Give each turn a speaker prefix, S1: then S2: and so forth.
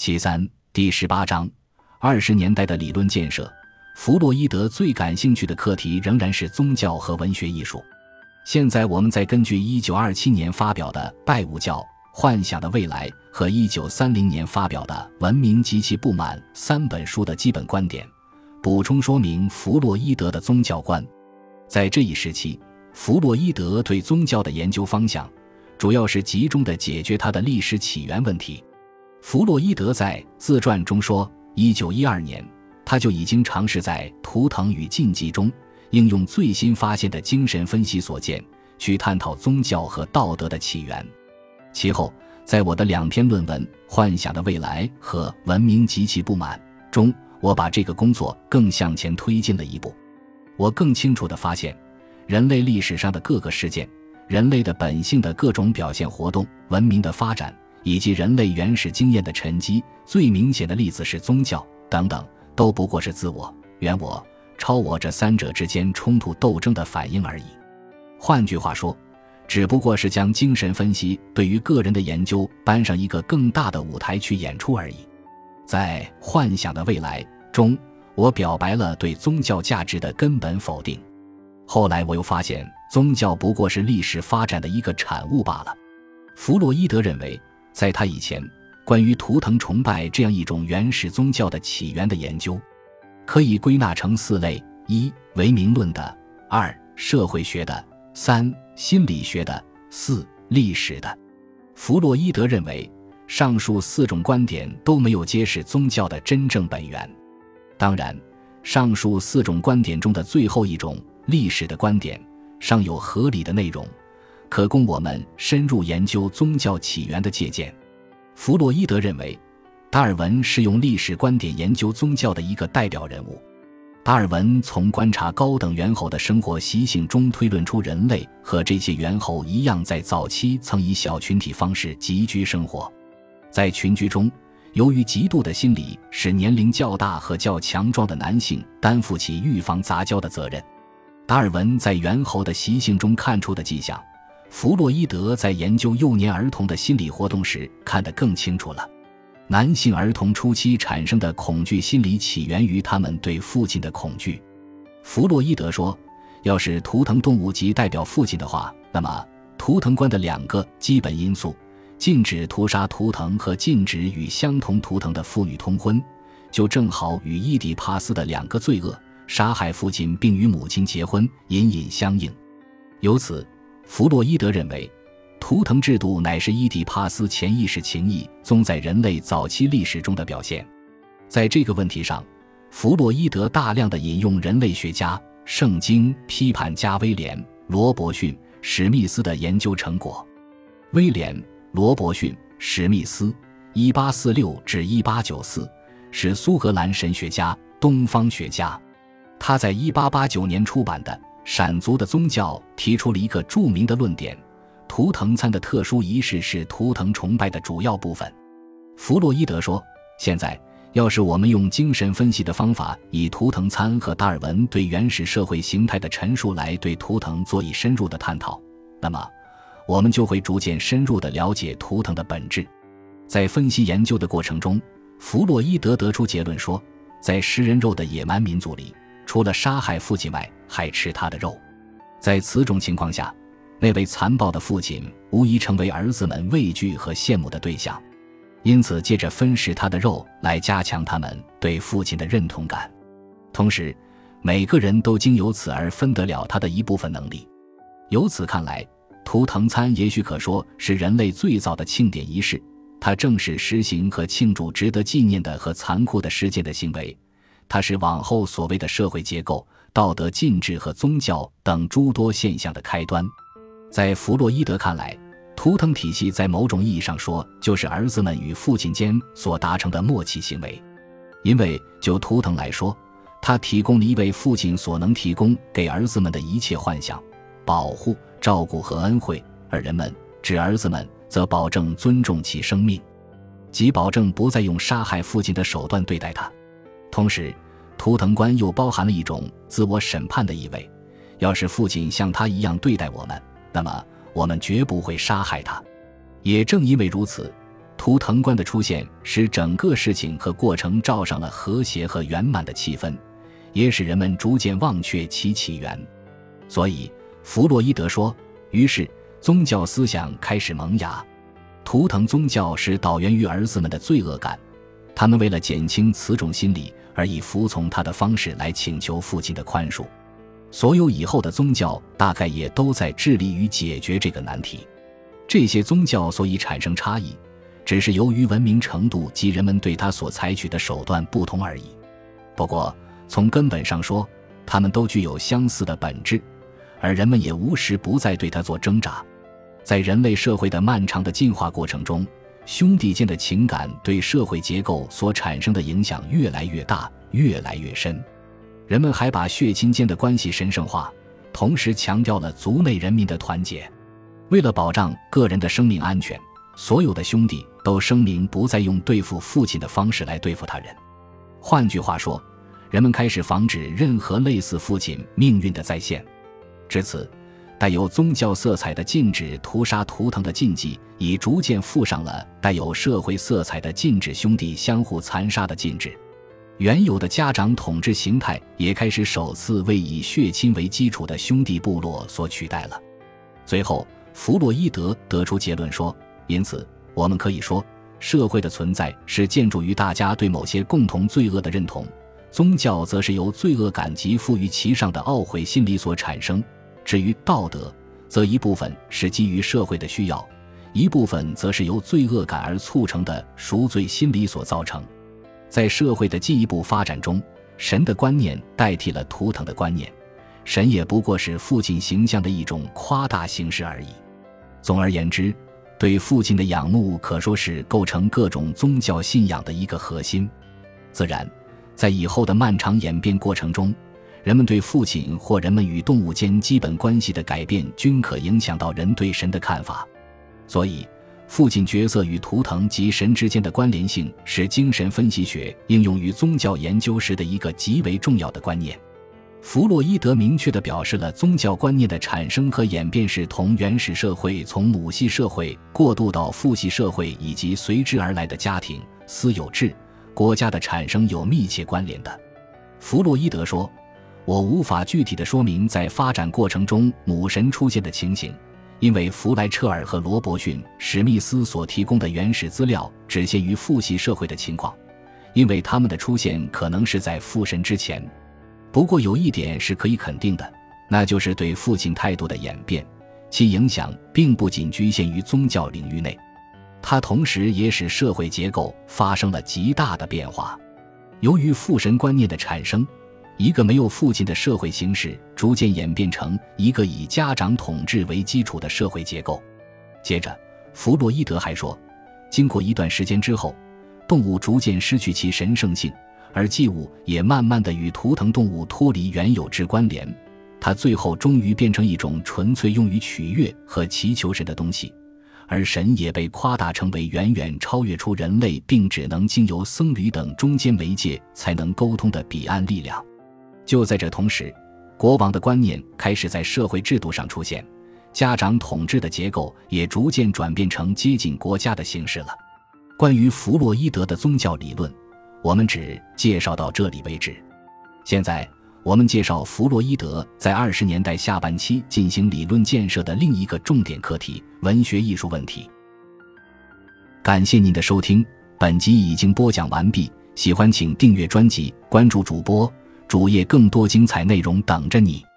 S1: 其三，第十八章，二十年代的理论建设。弗洛伊德最感兴趣的课题仍然是宗教和文学艺术。现在，我们在根据一九二七年发表的《拜物教：幻想的未来》和一九三零年发表的《文明及其不满》三本书的基本观点，补充说明弗洛伊德的宗教观。在这一时期，弗洛伊德对宗教的研究方向，主要是集中的解决它的历史起源问题。弗洛伊德在自传中说：“一九一二年。”他就已经尝试在《图腾与禁忌》中应用最新发现的精神分析所见，去探讨宗教和道德的起源。其后，在我的两篇论文《幻想的未来》和《文明及其不满》中，我把这个工作更向前推进了一步。我更清楚地发现，人类历史上的各个事件、人类的本性的各种表现活动、文明的发展以及人类原始经验的沉积，最明显的例子是宗教等等。都不过是自我、原我、超我这三者之间冲突斗争的反应而已。换句话说，只不过是将精神分析对于个人的研究搬上一个更大的舞台去演出而已。在《幻想的未来》中，我表白了对宗教价值的根本否定。后来我又发现，宗教不过是历史发展的一个产物罢了。弗洛伊德认为，在他以前。关于图腾崇拜这样一种原始宗教的起源的研究，可以归纳成四类：一、唯名论的；二、社会学的；三、心理学的；四、历史的。弗洛伊德认为，上述四种观点都没有揭示宗教的真正本源。当然，上述四种观点中的最后一种历史的观点尚有合理的内容，可供我们深入研究宗教起源的借鉴。弗洛伊德认为，达尔文是用历史观点研究宗教的一个代表人物。达尔文从观察高等猿猴的生活习性中推论出，人类和这些猿猴一样，在早期曾以小群体方式集居生活。在群居中，由于极度的心理，使年龄较大和较强壮的男性担负起预防杂交的责任。达尔文在猿猴的习性中看出的迹象。弗洛伊德在研究幼年儿童的心理活动时看得更清楚了。男性儿童初期产生的恐惧心理起源于他们对父亲的恐惧。弗洛伊德说，要是图腾动物即代表父亲的话，那么图腾观的两个基本因素——禁止屠杀图腾和禁止与相同图腾的妇女通婚，就正好与伊底帕斯的两个罪恶——杀害父亲并与母亲结婚隐隐相应。由此。弗洛伊德认为，图腾制度乃是伊底帕斯潜意识情谊宗在人类早期历史中的表现。在这个问题上，弗洛伊德大量的引用人类学家、圣经批判家威廉·罗伯逊·史密斯的研究成果。威廉·罗伯逊·史密斯 （1846-1894） 是苏格兰神学家、东方学家。他在1889年出版的。闪族的宗教提出了一个著名的论点：图腾餐的特殊仪式是图腾崇拜的主要部分。弗洛伊德说：“现在，要是我们用精神分析的方法，以图腾餐和达尔文对原始社会形态的陈述来对图腾做以深入的探讨，那么，我们就会逐渐深入地了解图腾的本质。”在分析研究的过程中，弗洛伊德得出结论说，在食人肉的野蛮民族里。除了杀害父亲外，还吃他的肉。在此种情况下，那位残暴的父亲无疑成为儿子们畏惧和羡慕的对象。因此，借着分食他的肉来加强他们对父亲的认同感。同时，每个人都经由此而分得了他的一部分能力。由此看来，图腾餐也许可说是人类最早的庆典仪式。它正是实行和庆祝值得纪念的和残酷的事件的行为。它是往后所谓的社会结构、道德禁制和宗教等诸多现象的开端。在弗洛伊德看来，图腾体系在某种意义上说，就是儿子们与父亲间所达成的默契行为。因为就图腾来说，他提供了一位父亲所能提供给儿子们的一切幻想、保护、照顾和恩惠，而人们指儿子们则保证尊重其生命，即保证不再用杀害父亲的手段对待他。同时，图腾观又包含了一种自我审判的意味。要是父亲像他一样对待我们，那么我们绝不会杀害他。也正因为如此，图腾观的出现使整个事情和过程罩上了和谐和圆满的气氛，也使人们逐渐忘却其起源。所以，弗洛伊德说：“于是宗教思想开始萌芽。图腾宗教是导源于儿子们的罪恶感，他们为了减轻此种心理而以服从他的方式来请求父亲的宽恕。所有以后的宗教大概也都在致力于解决这个难题。这些宗教所以产生差异，只是由于文明程度及人们对他所采取的手段不同而已。不过，从根本上说，他们都具有相似的本质。”而人们也无时不在对他做挣扎，在人类社会的漫长的进化过程中，兄弟间的情感对社会结构所产生的影响越来越大，越来越深。人们还把血亲间的关系神圣化，同时强调了族内人民的团结。为了保障个人的生命安全，所有的兄弟都声明不再用对付父亲的方式来对付他人。换句话说，人们开始防止任何类似父亲命运的再现。至此，带有宗教色彩的禁止屠杀图腾的禁忌，已逐渐附上了带有社会色彩的禁止兄弟相互残杀的禁止。原有的家长统治形态也开始首次为以血亲为基础的兄弟部落所取代了。最后，弗洛伊德得出结论说：“因此，我们可以说，社会的存在是建筑于大家对某些共同罪恶的认同，宗教则是由罪恶感及赋予其上的懊悔心理所产生。”至于道德，则一部分是基于社会的需要，一部分则是由罪恶感而促成的赎罪心理所造成。在社会的进一步发展中，神的观念代替了图腾的观念，神也不过是父亲形象的一种夸大形式而已。总而言之，对父亲的仰慕可说是构成各种宗教信仰的一个核心。自然，在以后的漫长演变过程中。人们对父亲或人们与动物间基本关系的改变，均可影响到人对神的看法。所以，父亲角色与图腾及神之间的关联性，是精神分析学应用于宗教研究时的一个极为重要的观念。弗洛伊德明确地表示了宗教观念的产生和演变是同原始社会从母系社会过渡到父系社会以及随之而来的家庭、私有制、国家的产生有密切关联的。弗洛伊德说。我无法具体的说明在发展过程中母神出现的情形，因为弗莱彻尔和罗伯逊·史密斯所提供的原始资料只限于父系社会的情况，因为他们的出现可能是在父神之前。不过有一点是可以肯定的，那就是对父亲态度的演变，其影响并不仅局限于宗教领域内，它同时也使社会结构发生了极大的变化。由于父神观念的产生。一个没有父亲的社会形式逐渐演变成一个以家长统治为基础的社会结构。接着，弗洛伊德还说，经过一段时间之后，动物逐渐失去其神圣性，而祭物也慢慢的与图腾动物脱离原有之关联，它最后终于变成一种纯粹用于取悦和祈求神的东西，而神也被夸大成为远远超越出人类，并只能经由僧侣等中间媒介才能沟通的彼岸力量。就在这同时，国王的观念开始在社会制度上出现，家长统治的结构也逐渐转变成接近国家的形式了。关于弗洛伊德的宗教理论，我们只介绍到这里为止。现在，我们介绍弗洛伊德在二十年代下半期进行理论建设的另一个重点课题——文学艺术问题。感谢您的收听，本集已经播讲完毕。喜欢请订阅专辑，关注主播。主页更多精彩内容等着你。